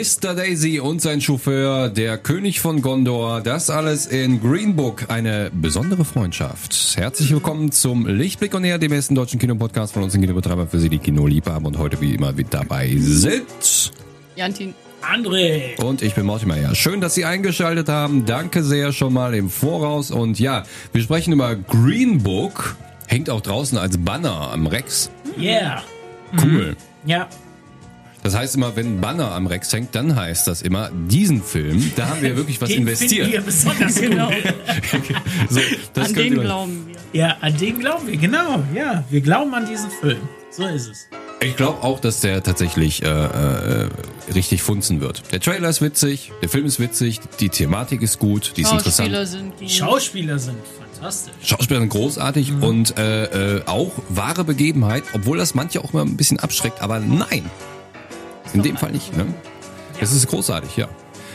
Mr. Daisy und sein Chauffeur, der König von Gondor, das alles in Green Book, eine besondere Freundschaft. Herzlich willkommen zum Lichtblick und näher, dem ersten deutschen Kinopodcast von uns in Kinobetreiber für Sie, die Kinoliebhaber und heute wie immer mit dabei sind Jantin. André. und ich bin Mortimer. Ja, schön, dass Sie eingeschaltet haben. Danke sehr schon mal im Voraus und ja, wir sprechen über Green Book. Hängt auch draußen als Banner am Rex. Yeah. Cool. Ja. Das heißt immer, wenn ein Banner am Rex hängt, dann heißt das immer, diesen Film, da haben wir wirklich was Den investiert. wir besonders Genau. gut. So, das An den glauben wir. Ja, an den glauben wir, genau. Ja, wir glauben an diesen Film. So ist es. Ich glaube auch, dass der tatsächlich äh, äh, richtig funzen wird. Der Trailer ist witzig, der Film ist witzig, die Thematik ist gut, die ist Schauspieler interessant. sind Die gut. Schauspieler sind fantastisch. Schauspieler sind großartig Mhm. und äh, äh, auch wahre Begebenheit, obwohl das manche auch mal ein bisschen abschreckt, aber nein. In dem Fall nicht, ne? Es ist großartig, ja.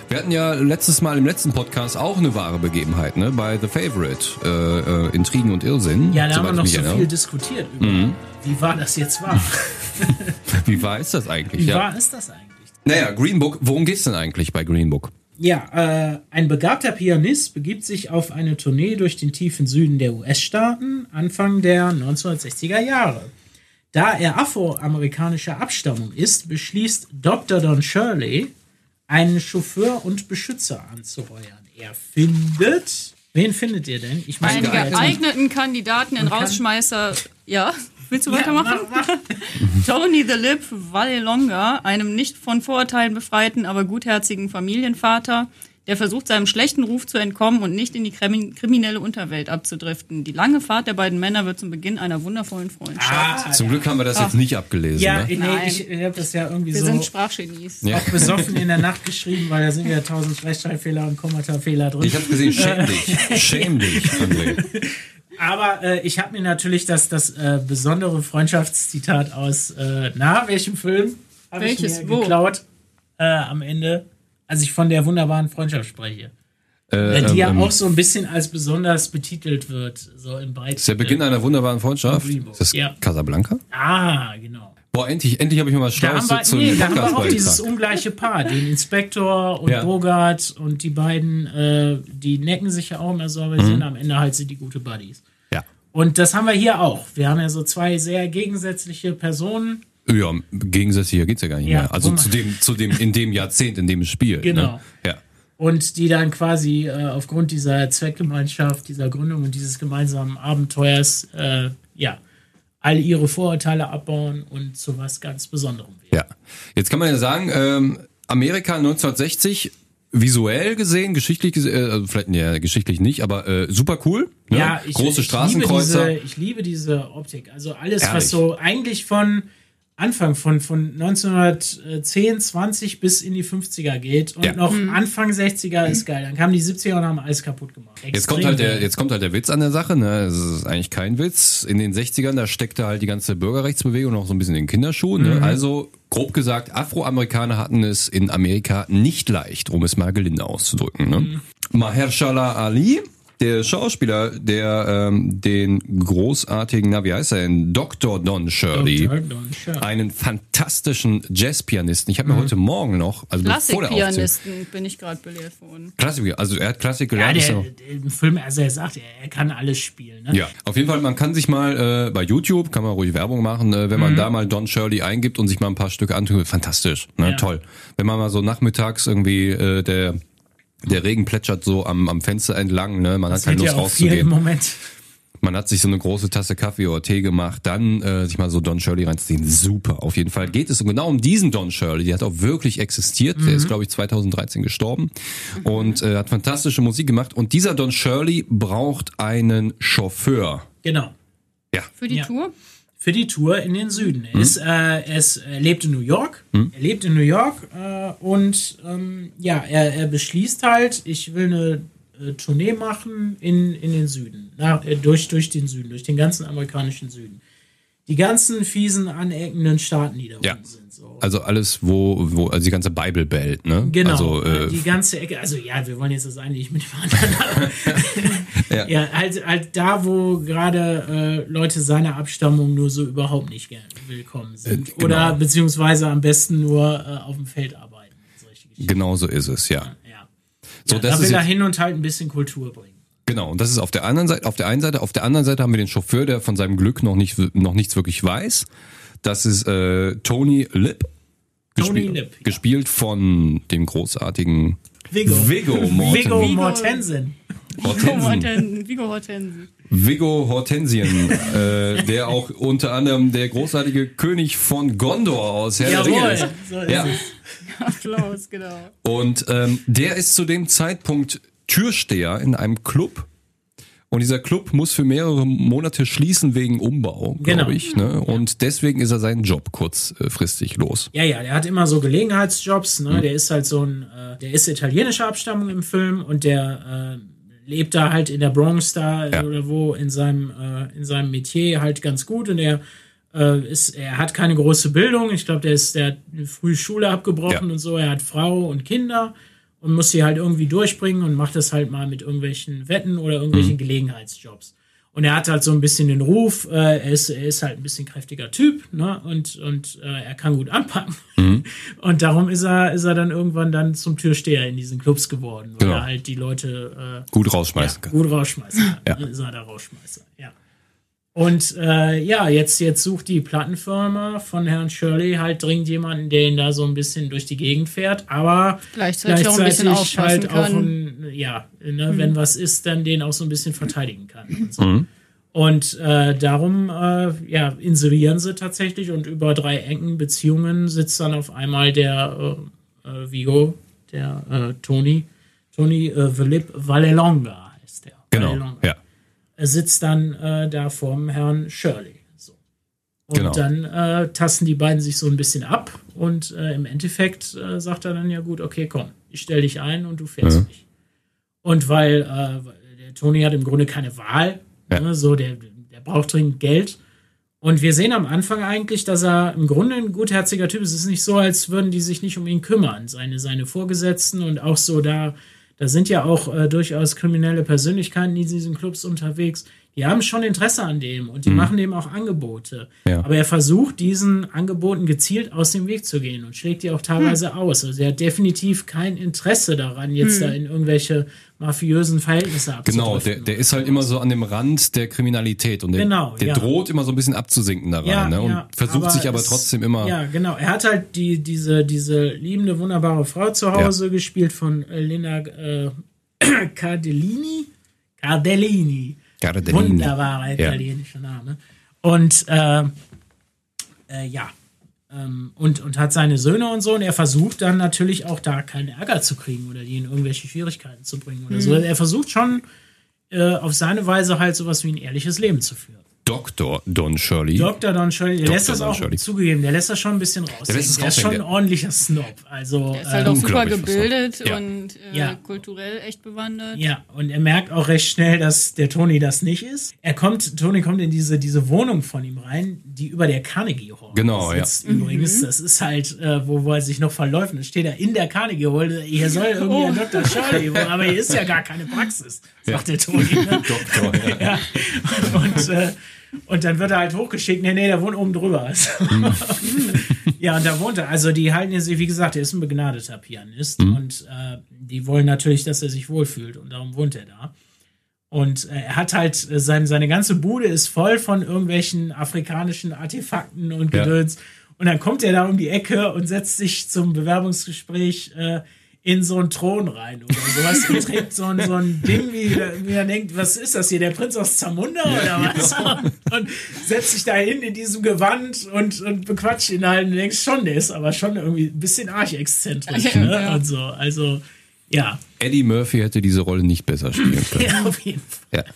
Wir hatten ja letztes Mal im letzten Podcast auch eine wahre Begebenheit, ne? Bei The Favorite, äh, äh, Intrigen und Irrsinn. Ja, da haben wir noch so erinnere. viel diskutiert über, Mhm. wie wahr das jetzt war. Wie wahr ist das eigentlich? Wie ja. wahr ist das eigentlich? Naja, Green Book, worum geht's denn eigentlich bei Green Book? Ja, äh, ein begabter Pianist begibt sich auf eine Tournee durch den tiefen Süden der US-Staaten Anfang der 1960er Jahre. Da er afroamerikanischer Abstammung ist, beschließt Dr. Don Shirley, einen Chauffeur und Beschützer anzuheuern. Er findet. Wen findet ihr denn? Ich Einen meine, geeigneten Kandidaten kann- Rausschmeißer. Ja, willst du Ja, weitermachen? mach, mach. Tony the Lip Vallelonga, einem nicht von Vorurteilen befreiten, aber gutherzigen Familienvater, der versucht, seinem schlechten Ruf zu entkommen und nicht in die krimi- kriminelle Unterwelt abzudriften. Die lange Fahrt der beiden Männer wird zum Beginn einer wundervollen Freundschaft. Ah, Zum Glück haben wir das jetzt nicht abgelesen. ja, ne? nee, ich, ich habe das ja irgendwie Wir so sind Sprachgenies. Ja. auch besoffen in der Nacht geschrieben, weil da sind ja tausend Rechtschreibfehler und Kommatafehler drin. Ich habe gesehen, schäm dich, schäm dich, André. Aber äh, ich habe mir natürlich das, das äh, besondere Freundschaftszitat aus, äh, na, welchem Film? Welches? Ich mir Wo? geklaut äh, am Ende, als ich von der wunderbaren Freundschaft spreche. Äh, die ja ähm, auch so ein bisschen als besonders betitelt wird, so im Breiten. ist der Beginn einer wunderbaren Freundschaft. Ist das ja. Casablanca? Ah, genau. Boah, endlich, endlich habe ich mal was Da Schlaues haben wir, zu nee, da haben wir auch dieses ungleiche Paar, den Inspektor und Ja. Bogart und die beiden, äh, die necken sich ja auch immer so, aber Mhm. sind am Ende halt sind die gute Buddies. Ja. Und das haben wir hier auch. Wir haben ja so zwei sehr gegensätzliche Personen. Ja, gegensätzlicher geht's ja gar nicht Ja, mehr. Also zu dem, zu dem, in dem Jahrzehnt, in dem es spielt. Genau. Ne? Ja. Und die dann quasi äh, aufgrund dieser Zweckgemeinschaft, dieser Gründung und dieses gemeinsamen Abenteuers, äh, ja, all ihre Vorurteile abbauen und zu was ganz Besonderem werden. Ja. Jetzt kann man ja sagen, ähm, Amerika 1960, visuell gesehen, geschichtlich gesehen, äh, also vielleicht ja, geschichtlich nicht, aber äh, super cool. Ne? Ja, ich, Große ich Straßenkreuzer. Liebe diese, ich liebe diese Optik. Also alles, Herrlich. was so eigentlich von Anfang von, von 1910, 20 bis in die 50er geht und Ja. noch Anfang 60er ist geil. Dann kamen die 70er und haben alles kaputt gemacht. Jetzt kommt, halt der, jetzt kommt halt der Witz an der Sache, ne? Es ist eigentlich kein Witz. In den 60ern, da steckte halt die ganze Bürgerrechtsbewegung noch so ein bisschen in den Kinderschuhen. Mhm. Ne? Also, grob gesagt, Afroamerikaner hatten es in Amerika nicht leicht, um es mal gelinde auszudrücken. Ne? Mhm. Mahershala Ali, der Schauspieler, der ähm, den großartigen, na wie heißt er denn, Dr. Don Shirley, Dr. Don Shirley. einen fantastischen Jazzpianisten. Ich habe mir heute Morgen noch, also Klassikpianisten bin ich gerade belehrt worden. Klassik, also er hat Klassik Ja, gelernt. ist der, im Film, also er sagt, er, er kann alles spielen. Ne? Ja, auf jeden Fall, man kann sich mal äh, bei YouTube, kann man ruhig Werbung machen, äh, wenn man da mal Don Shirley eingibt und sich mal ein paar Stücke antut, fantastisch, ne, Ja. toll. Wenn man mal so nachmittags irgendwie äh, der der Regen plätschert so am, am Fenster entlang, ne? Man hat Das keine wird Lust ja viel im rauszugehen. Moment. Man hat sich so eine große Tasse Kaffee oder Tee gemacht, dann äh, sich mal so Don Shirley reinzuziehen. Super, auf jeden Fall geht es und genau um diesen Don Shirley. Der hat auch wirklich existiert. Der ist, glaube ich, 2013 gestorben und äh, hat fantastische Musik gemacht. Und dieser Don Shirley braucht einen Chauffeur. Genau. Ja, Für die Ja. Tour? Für die Tour in den Süden. Hm? Er, ist, äh, ist, er lebt in New York. Er lebt in New York äh, und ähm, ja, er, er beschließt halt, ich will eine äh, Tournee machen in, in den Süden. Nach, äh, durch, durch den Süden, durch den ganzen amerikanischen Süden. Die ganzen fiesen, aneckenden Staaten, die da Ja. unten sind. So. Also alles, wo, wo, also die ganze Bible Belt, ne? Genau, Also, äh, die ganze Ecke, also ja, wir wollen jetzt das eine nicht mit. Ja. ja. halt, halt da, wo gerade äh, Leute seiner Abstammung nur so überhaupt nicht gern willkommen sind. Äh, genau. Oder beziehungsweise am besten nur äh, auf dem Feld arbeiten. Genau so ist es, ja. Ja. So, ja, da will er hin und halt ein bisschen Kultur bringen. Genau. Und das ist auf der anderen Seite, auf der einen Seite, auf der anderen Seite haben wir den Chauffeur, der von seinem Glück noch nicht, noch nichts wirklich weiß. Das ist äh, Tony Lip. Tony gespielt, Lip, ja. gespielt von dem großartigen Vigo. Viggo Morten- Vigo Vigo. Mortensen. Vigo Hortensen. Hortensen. Vigo Hortensen. Viggo Hortensien, äh, der auch unter anderem der großartige König von Gondor aus Herr der Ringe Jawohl, ist. so ist Ja. es. Applaus, genau. Und ähm, der ist zu dem Zeitpunkt Türsteher in einem Club. Und dieser Club muss für mehrere Monate schließen wegen Umbau, glaube Genau. ich. Ne? Und deswegen ist er seinen Job kurzfristig los. Ja, ja, der hat immer so Gelegenheitsjobs, Mhm. ne? Der ist halt so ein, äh, der ist italienischer Abstammung im Film und der äh, lebt da halt in der Bronx da Ja. oder wo in seinem, äh, in seinem Metier halt ganz gut und er äh, ist, er hat keine große Bildung. Ich glaube, der ist, der hat früh Schule abgebrochen Ja. und so. Er hat Frau und Kinder und muss sie halt irgendwie durchbringen und macht das halt mal mit irgendwelchen Wetten oder irgendwelchen Mhm. Gelegenheitsjobs. Und er hat halt so ein bisschen den Ruf, äh, er, ist, er ist halt ein bisschen kräftiger Typ, ne? Und, und äh, er kann gut anpacken. Mhm. Und darum ist er, ist er dann irgendwann dann zum Türsteher in diesen Clubs geworden, weil Genau. er halt die Leute äh, Gut rausschmeißen ja, kann. gut rausschmeißen kann. Ja. Dann ist er der Rausschmeißer, ja. Und äh, ja, jetzt, jetzt sucht die Plattenfirma von Herrn Shirley halt dringend jemanden, der ihn da so ein bisschen durch die Gegend fährt, aber Gleichzeitig auch ein bisschen aufpassen halt auch kann. ein, ja, ne, wenn was ist, dann den auch so ein bisschen verteidigen kann. Und, so. Mhm. und äh, darum äh, ja, inserieren sie tatsächlich und über drei engen Beziehungen sitzt dann auf einmal der äh, äh, Vigo, der äh, Tony, Tony äh, Philippe Vallelonga heißt der. Genau, Vallelonga ja. Er sitzt dann äh, da vorm Herrn Shirley. So. Und Genau. dann äh, tasten die beiden sich so ein bisschen ab und äh, im Endeffekt äh, sagt er dann ja gut, okay, komm, ich stell dich ein und du fährst Ja. mich. Und weil äh, der Tony hat im Grunde keine Wahl, Ja. ne, so der, der braucht dringend Geld. Und wir sehen am Anfang eigentlich, dass er im Grunde ein gutherziger Typ ist. Es ist nicht so, als würden die sich nicht um ihn kümmern. Seine, seine Vorgesetzten und auch so da, da sind ja auch äh, durchaus kriminelle Persönlichkeiten in diesen Clubs unterwegs. Die haben schon Interesse an dem und die machen dem auch Angebote. Ja. Aber er versucht, diesen Angeboten gezielt aus dem Weg zu gehen und schlägt die auch teilweise aus. Also er hat definitiv kein Interesse daran, jetzt da in irgendwelche mafiösen Verhältnisse Genau, abzudriften. der, der ist halt immer so an dem Rand der Kriminalität und der, Genau, der ja. droht immer so ein bisschen abzusinken da rein ne? und versucht sich aber es- trotzdem immer. Ja, genau. Er hat halt die, diese, diese liebende, wunderbare Frau zu Hause gespielt von Lena äh, Cardellini. Cardellini. Cardellini. Wunderbarer Ja. italienischer Name. Und äh, äh, ja. Ähm, und, und hat seine Söhne und so. Und er versucht dann natürlich auch da keinen Ärger zu kriegen oder die in irgendwelche Schwierigkeiten zu bringen oder so. Er versucht schon äh, auf seine Weise halt sowas wie ein ehrliches Leben zu führen. Dr. Don Shirley. Dr. Don Shirley, der Dr. lässt das Don auch Shirley. zugegeben, der lässt das schon ein bisschen raushängen. Der, es ist schon ein der- ordentlicher Snob. Also, Er ist halt ähm, auch super gebildet. Ja. und äh, Ja. kulturell echt bewandert. ja, und er merkt auch recht schnell, dass der Tony das nicht ist. Er kommt, Tony kommt in diese, diese Wohnung von ihm rein, die über der Carnegie Hall Genau, sitzt übrigens. Das ist halt, äh, wo, wo er sich noch verläuft. Da steht er in der Carnegie Hall. Hier soll irgendwie Oh. ein Dr. Shirley wohnen, aber hier ist ja gar keine Praxis, sagt der Tony. Ne? Doktor, ja. Ja. Und, äh, und dann wird er halt hochgeschickt. Nee, nee, der wohnt oben drüber. Also. ja, und da wohnt er. Also die halten ihn sich, wie gesagt, er ist ein begnadeter Pianist. Und äh, die wollen natürlich, dass er sich wohlfühlt. Und darum wohnt er da. Und äh, er hat halt, äh, sein, seine ganze Bude ist voll von irgendwelchen afrikanischen Artefakten und Ja. Gedöns. Und dann kommt er da um die Ecke und setzt sich zum Bewerbungsgespräch äh, in so einen Thron rein oder sowas und trägt so ein, so ein Ding, wie, wie er denkt, was ist das hier, der Prinz aus Zamunda oder was? Und setzt sich da hin in diesem Gewand und, und bequatscht ihn halt und denkst schon, der ist aber schon irgendwie ein bisschen archexzentrisch. Ja, Ne? ja. Und so, also, ja. Eddie Murphy hätte diese Rolle nicht besser spielen können. ja, auf jeden Fall. Ja.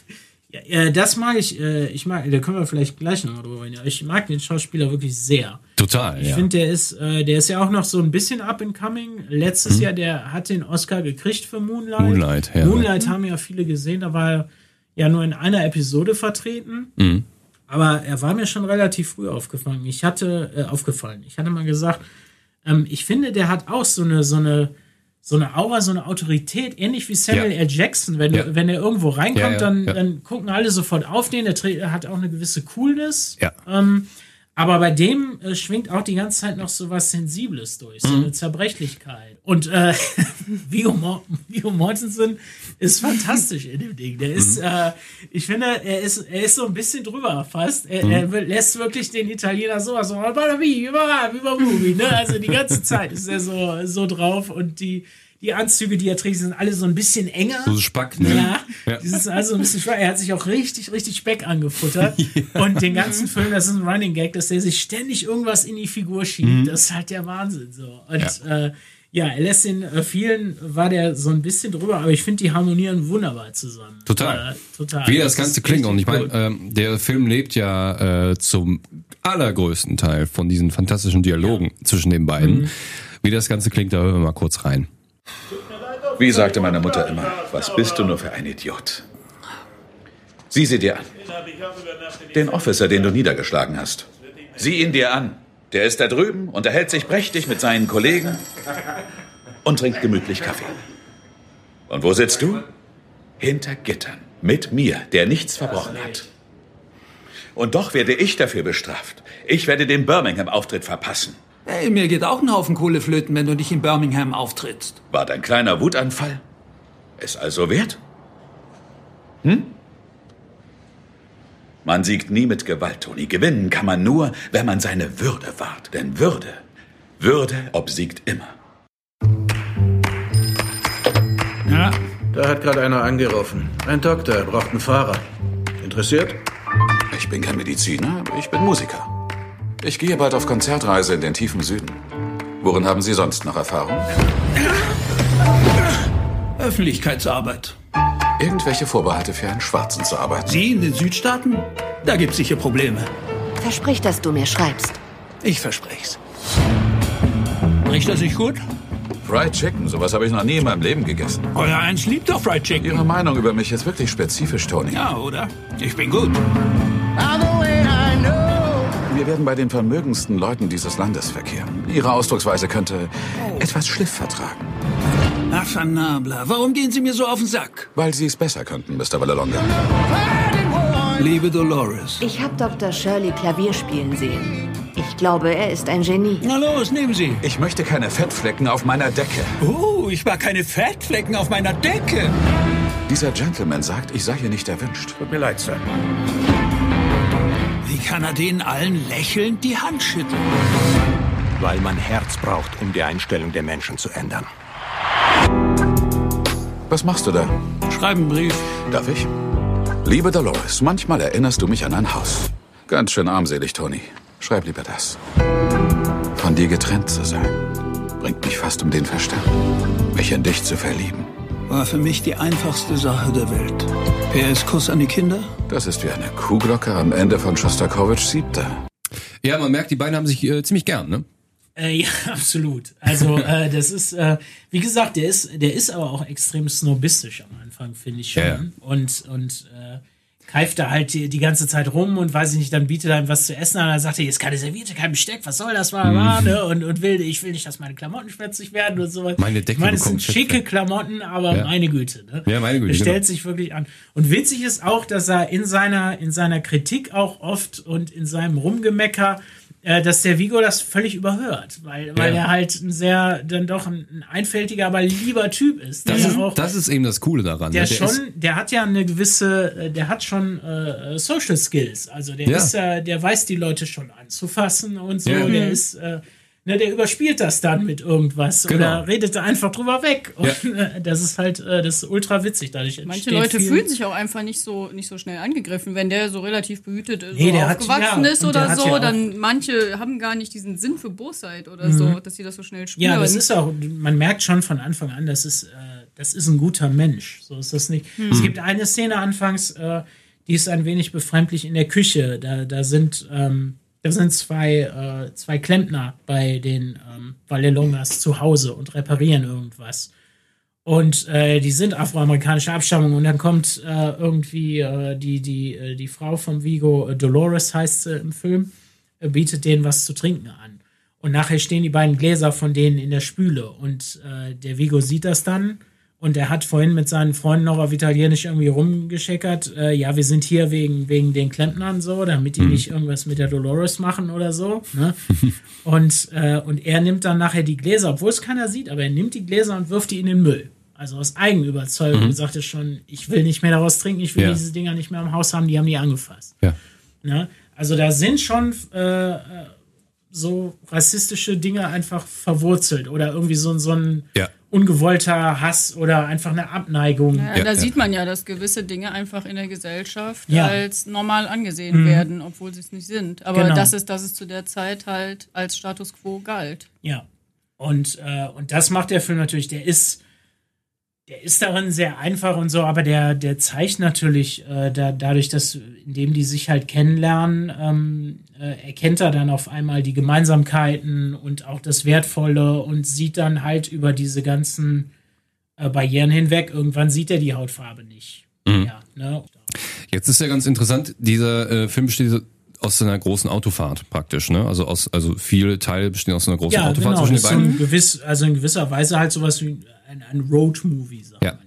Ja, äh, das mag ich, äh, ich mag, da können wir vielleicht gleich noch drüber reden. Ich mag den Schauspieler wirklich sehr. Total, Ich ja. finde, der ist, äh, der ist ja auch noch so ein bisschen up and coming. Letztes Jahr, der hat den Oscar gekriegt für Moonlight. Mhm. Moonlight, ja. Moonlight haben ja viele gesehen, da war er ja nur in einer Episode vertreten. Mhm. Aber er war mir schon relativ früh aufgefallen. Ich hatte, äh, aufgefallen. Ich hatte mal gesagt, ähm, ich finde, der hat auch so eine, so eine, so eine Aura, so eine Autorität, ähnlich wie Samuel Ja. L. Jackson. Wenn, Ja. wenn er irgendwo reinkommt, Ja, dann, dann gucken alle sofort auf den. Der, er hat auch eine gewisse Coolness. Ja. Ähm, Aber bei dem äh, schwingt auch die ganze Zeit noch so was Sensibles durch, so Mhm. eine Zerbrechlichkeit. Und äh, Viggo, Mor Viggo Mortensen ist fantastisch in dem Ding. Der ist, Mhm. äh, ich finde, er ist, er ist so ein bisschen drüber fast. Er, Mhm. er lässt wirklich den Italiener sowas so, über Movie, ne? Also die ganze Zeit ist er so, so drauf und die, die Anzüge, die er trägt, sind alle so ein bisschen enger. So Spack, ne? Ja, Ja. das ist also ein bisschen schwer. Er hat sich auch richtig, richtig Speck angefuttert. Und den ganzen Film, das ist ein Running Gag, dass er sich ständig irgendwas in die Figur schiebt. Mhm. Das ist halt der Wahnsinn so. Und ja, äh, ja er lässt den äh, vielen, war der so ein bisschen drüber, aber ich finde, die harmonieren wunderbar zusammen. Total. Äh, total. Wie das Ganze ist klingt. Und ich meine, ähm, der Film lebt ja äh, zum allergrößten Teil von diesen fantastischen Dialogen zwischen den beiden. Mhm. Wie das Ganze klingt, da hören wir mal kurz rein. Wie sagte meine Mutter immer, was bist du nur für ein Idiot? Sieh sie dir an. Den Officer, den du niedergeschlagen hast. Sieh ihn dir an. Der ist da drüben, unterhält sich prächtig mit seinen Kollegen und trinkt gemütlich Kaffee. Und wo sitzt du? Hinter Gittern. Mit mir, der nichts verbrochen hat. Und doch werde ich dafür bestraft. Ich werde den Birmingham-Auftritt verpassen. Hey, mir geht auch ein Haufen Kohle flöten, wenn du nicht in Birmingham auftrittst. War dein kleiner Wutanfall? Es also wert? Hm? Man siegt nie mit Gewalt, Toni. Gewinnen kann man nur, wenn man seine Würde wahrt. Denn Würde, Würde obsiegt immer. Ja, da hat gerade einer angerufen. Ein Doktor, er braucht einen Fahrer. Interessiert? Ich bin kein Mediziner, aber ich bin Musiker. Ich gehe bald auf Konzertreise in den tiefen Süden. Worin haben Sie sonst noch Erfahrung? Öffentlichkeitsarbeit. Irgendwelche Vorbehalte für einen Schwarzen zu arbeiten? Sie in den Südstaaten? Da gibt's sicher Probleme. Versprich, dass du mir schreibst. Ich versprech's. Riecht das nicht gut? Fried Chicken, sowas habe ich noch nie in meinem Leben gegessen. Euer Eins liebt doch Fried Chicken. Ihre Meinung über mich ist wirklich spezifisch, Toni. Ja, oder? Ich bin gut. Wir werden bei den vermögendsten Leuten dieses Landes verkehren. Ihre Ausdrucksweise könnte etwas Schliff vertragen. Ach, Fanabla, warum gehen Sie mir so auf den Sack? Weil Sie es besser könnten, Mr. Vallalonga. Liebe Dolores. Ich habe Dr. Shirley Klavier spielen sehen. Ich glaube, er ist ein Genie. Na los, nehmen Sie. Ich möchte keine Fettflecken auf meiner Decke. Oh, ich war keine Fettflecken auf meiner Decke. Dieser Gentleman sagt, ich sei hier nicht erwünscht. Tut mir leid, Sir. Wie kann er denen allen lächelnd die Hand schütteln? Weil man Herz braucht, um die Einstellung der Menschen zu ändern. Was machst du da? Schreib einen Brief. Darf ich? Liebe Dolores, manchmal erinnerst du mich an ein Haus. Ganz schön armselig, Toni. Schreib lieber das. Von dir getrennt zu sein, bringt mich fast um den Verstand. Mich in dich zu verlieben, War für mich die einfachste Sache der Welt. PS Kuss an die Kinder? das ist wie eine Kuhglocke am Ende von Schostakowitsch Siebter. Ja, man merkt, die beiden haben sich äh, ziemlich gern, ne? Äh, ja, absolut. Also äh, das ist, äh, wie gesagt, der ist, der ist aber auch extrem snobistisch am Anfang, finde ich schon. Ja, ja. Und und äh, keift da halt die, die ganze Zeit rum und weiß ich nicht, dann bietet er ihm was zu essen an, dann sagt er, jetzt keine Serviette, kein Besteck, was soll das, war, war, ne? Und, und will, ich will nicht, dass meine Klamotten schwätzig werden und sowas. Mhm. Meine Decke ich meine, es sind schicke. Klamotten, aber Ja. meine Güte, ne? Ja, meine Güte, Er stellt genau. sich wirklich an. Und witzig ist auch, dass er in seiner, in seiner Kritik auch oft und in seinem Rumgemecker äh, dass der Vigo das völlig überhört, weil, weil Ja. er halt ein sehr, dann doch ein, ein einfältiger, aber lieber Typ ist. Das, der ist, auch, das ist eben das Coole daran. der ne? schon, ist, der hat ja eine gewisse, äh, der hat schon äh, Social Skills. Also der Ja. ist ja, der weiß die Leute schon anzufassen und so. Ja. Der Mhm. ist, äh, ne, der überspielt das dann mit irgendwas Genau. oder redet da einfach drüber weg. Und Ja. äh, das ist halt, äh, das ist ultra witzig. Dadurch Manche Leute fühlen sich auch einfach nicht so, nicht so schnell angegriffen. Wenn der so relativ behütet äh, so Nee, der hat- aufgewachsen ja, ist oder hat so, ja dann manche haben gar nicht diesen Sinn für Bosheit oder so, dass sie das so schnell spüren. Ja, das ist auch, man merkt schon von Anfang an, das ist, äh, das ist ein guter Mensch. So ist das nicht. Es gibt eine Szene anfangs, äh, die ist ein wenig befremdlich in der Küche. Da, da sind, ähm, da sind zwei, äh, zwei Klempner bei den ähm, Valelongas zu Hause und reparieren irgendwas. Und äh, die sind afroamerikanischer Abstammung und dann kommt äh, irgendwie äh, die, die, äh, die Frau vom Vigo, äh, Dolores heißt sie im Film, bietet denen was zu trinken an. Und nachher stehen die beiden Gläser von denen in der Spüle und der Vigo sieht das dann Und er hat vorhin mit seinen Freunden noch auf Italienisch irgendwie rumgescheckert. Äh, ja, wir sind hier wegen, wegen den Klempnern so, damit die nicht irgendwas mit der Dolores machen oder so. Ne? und, äh, und er nimmt dann nachher die Gläser, obwohl es keiner sieht, aber er nimmt die Gläser und wirft die in den Müll. Also aus Eigenüberzeugung mhm. sagt er schon, ich will nicht mehr daraus trinken, ich will Ja. diese Dinger nicht mehr im Haus haben, die haben die angefasst. Ja. Ne? Also da sind schon äh, äh, so rassistische Dinge einfach verwurzelt oder irgendwie so, so ein Ja. ungewollter Hass oder einfach eine Abneigung. Ja, Ja, da ja. sieht man ja, dass gewisse Dinge einfach in der Gesellschaft Ja. Mhm. als normal angesehen werden, obwohl sie es nicht sind. Aber Genau. das ist, dass es zu der Zeit halt als Status quo galt. Ja. Und, äh, und das macht der Film natürlich, der ist, der ist darin sehr einfach und so, aber der, der zeigt natürlich, äh, da, dadurch, dass, indem die sich halt kennenlernen, ähm, äh, erkennt er dann auf einmal die Gemeinsamkeiten und auch das Wertvolle und sieht dann halt über diese ganzen äh, Barrieren hinweg. Irgendwann sieht er die Hautfarbe nicht. Ja, ne? Jetzt ist ja ganz interessant, dieser äh, Film besteht aus einer großen Autofahrt praktisch, ne? Also aus, also viele Teile bestehen aus einer großen Ja, Autofahrt genau. zwischen den beiden. gewiss, also in gewisser Weise halt sowas wie ein, ein Road-Movie. sagt Ja.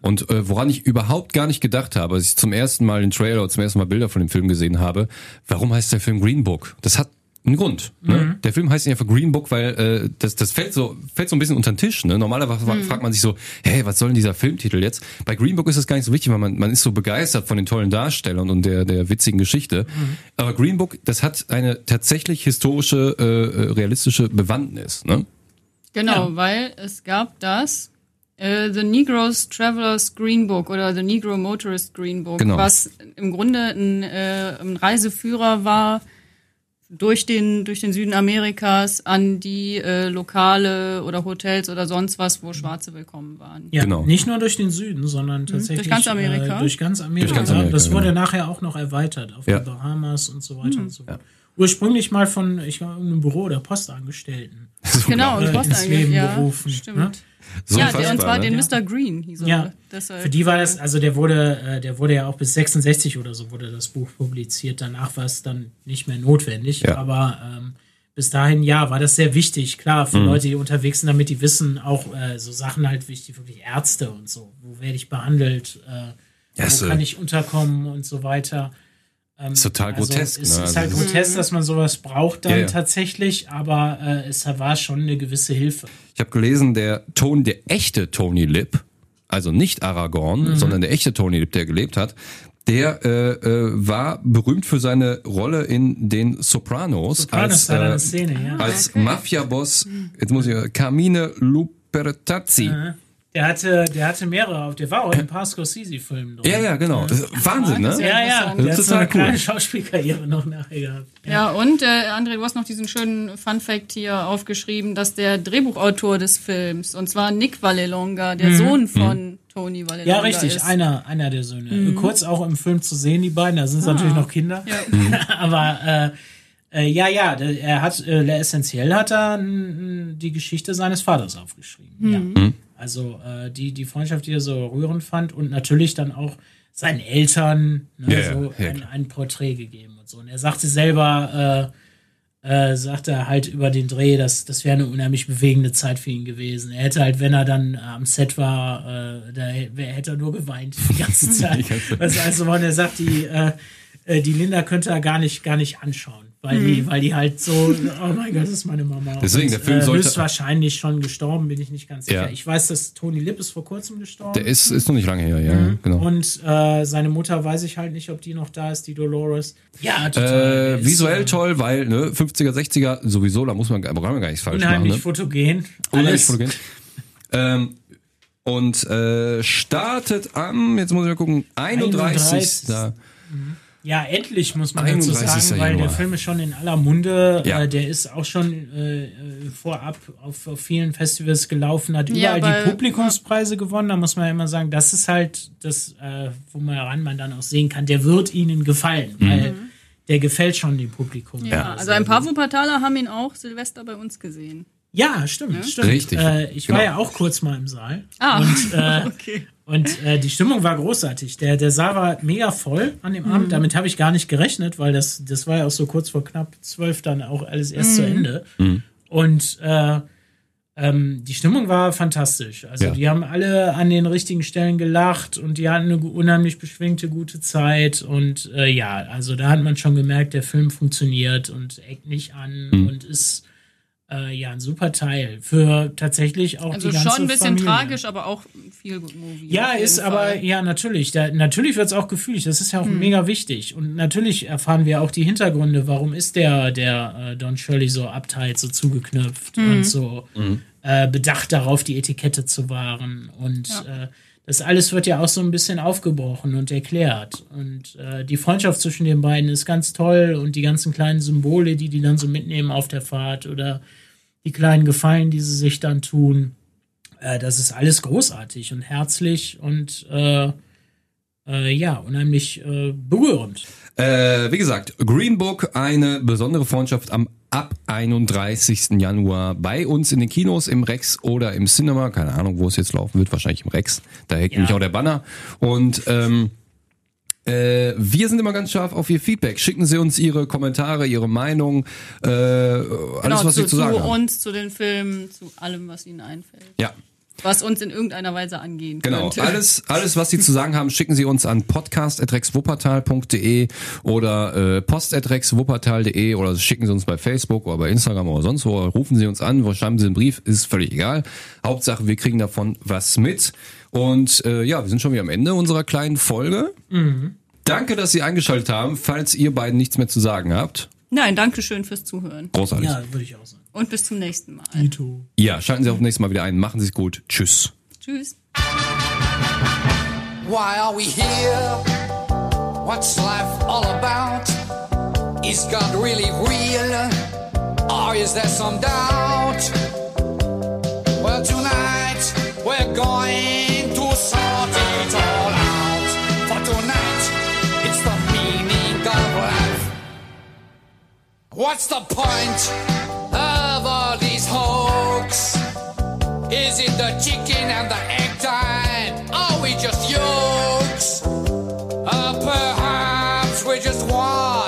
Und äh, woran ich überhaupt gar nicht gedacht habe, als ich zum ersten Mal den Trailer oder zum ersten Mal Bilder von dem Film gesehen habe, warum heißt der Film Green Book? Das hat einen Grund. Ne? Mhm. Der Film heißt einfach Green Book, weil äh, das, das fällt so fällt so ein bisschen unter den Tisch. Ne? Normalerweise Mhm. fragt man sich so, hey, was soll denn dieser Filmtitel jetzt? Bei Green Book ist das gar nicht so wichtig, weil man, man ist so begeistert von den tollen Darstellern und der, der witzigen Geschichte. Mhm. Aber Green Book, das hat eine tatsächlich historische, äh, äh, realistische Bewandtnis. Ne? Genau, Ja. weil es gab das äh, The Negroes Travelers Green Book oder The Negro Motorist Green Book, Genau. was im Grunde ein, äh, ein Reiseführer war durch den durch den Süden Amerikas an die äh, Lokale oder Hotels oder sonst was, wo Schwarze willkommen waren. Ja, Genau. nicht nur durch den Süden, sondern tatsächlich Durch ganz Amerika? Äh, durch ganz Amerika. Durch ganz Amerika, das wurde genau. nachher auch noch erweitert auf Ja. die Bahamas und so weiter und so fort. Ursprünglich mal von, ich war im Büro der Postangestellten. Genau, Äh, und Post ins Leben ja, gerufen, Stimmt. ne? So ja, der, und zwar ne? den Mr. Green hieß er. Ja, Deshalb, für die war das, also der wurde, äh, der wurde ja auch bis 66 oder so wurde das Buch publiziert. Danach war es dann nicht mehr notwendig. Ja. Aber ähm, bis dahin, ja, war das sehr wichtig. Klar, Mhm. für Leute, die unterwegs sind, damit die wissen, auch äh, so Sachen halt wichtig, wirklich Ärzte und so. Wo werde ich behandelt? Äh, Ja, wo kann ich unterkommen und so weiter. Ähm, Ist total grotesk, Es ne? ist Also halt ist- grotesk, dass man sowas braucht dann Ja, ja. tatsächlich, aber äh, es war schon eine gewisse Hilfe. Ich habe gelesen, der Ton, der echte Tony Lip, also nicht Aragorn, Mhm. sondern der echte Tony Lip, der gelebt hat, der äh, äh, war berühmt für seine Rolle in den Sopranos, Sopranos als, äh, Szene, ja. als Mafia-Boss, jetzt muss ich, Carmine Lupertazzi. Der hatte, der hatte mehrere, auf- der war auch in ein paar Scorsese-Filmen drin. Ja, ja, genau. Das ist Wahnsinn, ne? Ja, ja, der Das hat ist so eine total cool. kleine Schauspielkarriere noch nachher gehabt. Ja, und äh, André, du hast noch diesen schönen Fun-Fact hier aufgeschrieben, dass der Drehbuchautor des Films, und zwar Nick Vallelonga, der Sohn von Tony Vallelonga Mhm. Ja, richtig, ist. einer, einer der Söhne. Kurz auch im Film zu sehen, die beiden, da sind es natürlich noch Kinder. Aber äh, äh, ja, ja, der- er hat, äh, essentiell hat er die Geschichte seines Vaters aufgeschrieben. Ja. Also äh, die, die Freundschaft, die er so rührend fand und natürlich dann auch seinen Eltern ne, Ja, so ja, ein, ein Porträt gegeben und so. Und er sagte selber, äh, äh, sagte er halt über den Dreh, dass das wäre eine unheimlich bewegende Zeit für ihn gewesen. Er hätte halt, wenn er dann am Set war, äh, da hä- hätte er nur geweint die ganze Zeit. Was also, wenn er sagt, die, äh, äh, die Linda könnte er gar nicht, gar nicht anschauen, weil die, weil die halt so, oh mein Gott, das ist meine Mama. Deswegen, der Film äh, sollte- höchstwahrscheinlich schon gestorben, bin ich nicht ganz sicher. Ja. Ich weiß, dass Tony Lipp ist vor kurzem gestorben. Der ist, ist noch nicht lange her, ja, genau. und äh, seine Mutter weiß ich halt nicht, ob die noch da ist, die Dolores. Ja, total. Äh, ist, visuell äh, toll, weil ne, 50er, 60er sowieso, da muss man, brauchen wir gar nichts falsch Unheimlich machen. Ne? fotogen. Unheimlich fotogen. Ähm, und äh, startet am, jetzt muss ich mal gucken, 31. 31.. Ja, endlich muss man dazu 31. sagen, weil Januar. der Film ist schon in aller Munde. Ja. Äh, der ist auch schon äh, äh, vorab auf, auf vielen Festivals gelaufen, hat Ja, überall weil- die Publikumspreise gewonnen. Da muss man ja immer sagen, das ist halt das, äh, wo man ran man dann auch sehen kann, der wird ihnen gefallen, weil der gefällt schon dem Publikum. ja, also ein paar Wuppertaler haben ihn auch Silvester bei uns gesehen. Ja, stimmt, stimmt. Richtig. Äh, ich Genau. war ja auch kurz mal im Saal. Ah, und, äh, okay. Und äh, die Stimmung war großartig. Der, der Saal war mega voll an dem Abend. Damit habe ich gar nicht gerechnet, weil das, das war ja auch so kurz vor knapp zwölf dann auch alles erst zu Ende. Und äh, ähm, die Stimmung war fantastisch. Also Ja. die haben alle an den richtigen Stellen gelacht und die hatten eine unheimlich beschwingte, gute Zeit. Und äh, ja, also da hat man schon gemerkt, der Film funktioniert und eckt nicht an Mhm. und ist äh, ja ein super Teil für tatsächlich auch Also die ganze schon ein bisschen Familie. tragisch, aber auch viel gut Movie. Ja, ist aber, Fall. ja, natürlich. Da, natürlich wird es auch gefühlig. Das ist ja auch mega wichtig. Und natürlich erfahren wir auch die Hintergründe. Warum ist der, der äh, Don Shirley so uptight, so zugeknüpft und so äh, bedacht darauf, die Etikette zu wahren. Und äh, das alles wird ja auch so ein bisschen aufgebrochen und erklärt. Und äh, die Freundschaft zwischen den beiden ist ganz toll und die ganzen kleinen Symbole, die die dann so mitnehmen auf der Fahrt oder die kleinen Gefallen, die sie sich dann tun. Äh, das ist alles großartig und herzlich und äh, äh, ja, unheimlich äh, berührend. Äh, wie gesagt, Green Book, eine besondere Freundschaft am ab 31. Januar bei uns in den Kinos, im Rex oder im Cinema. Keine Ahnung, wo es jetzt laufen wird. Wahrscheinlich im Rex. Da hängt nämlich auch der Banner. Und ähm, äh, wir sind immer ganz scharf auf Ihr Feedback. Schicken Sie uns Ihre Kommentare, Ihre Meinung, äh, alles, Genau, was zu, Sie zu sagen zu haben. uns, zu den Filmen, zu allem, was Ihnen einfällt. Ja. Was uns in irgendeiner Weise angehen Genau, könnte. alles, alles, was Sie zu sagen haben, schicken Sie uns an podcast.rexwuppertal.de oder äh, post.rexwuppertal.de oder schicken Sie uns bei Facebook oder bei Instagram oder sonst wo. Rufen Sie uns an, wo schreiben Sie einen Brief, ist völlig egal. Hauptsache, wir kriegen davon was mit. Und äh, ja, wir sind schon wieder am Ende unserer kleinen Folge. Danke, dass Sie eingeschaltet haben. Falls ihr beiden nichts mehr zu sagen habt, Nein, danke schön fürs Zuhören. großartig. Ja, würde ich auch sagen. Und bis zum nächsten Mal. Ito. Ja, schalten Sie auch nächstes Mal wieder ein. Machen Sie es gut. Tschüss. Tschüss. Why are we here? What's life all about? Is God really real? Or is there some doubt? Well, tonight we're going What's the point of all these hoaxes? Is it the chicken and the egg time? Are we just yokes? Or perhaps we're just one?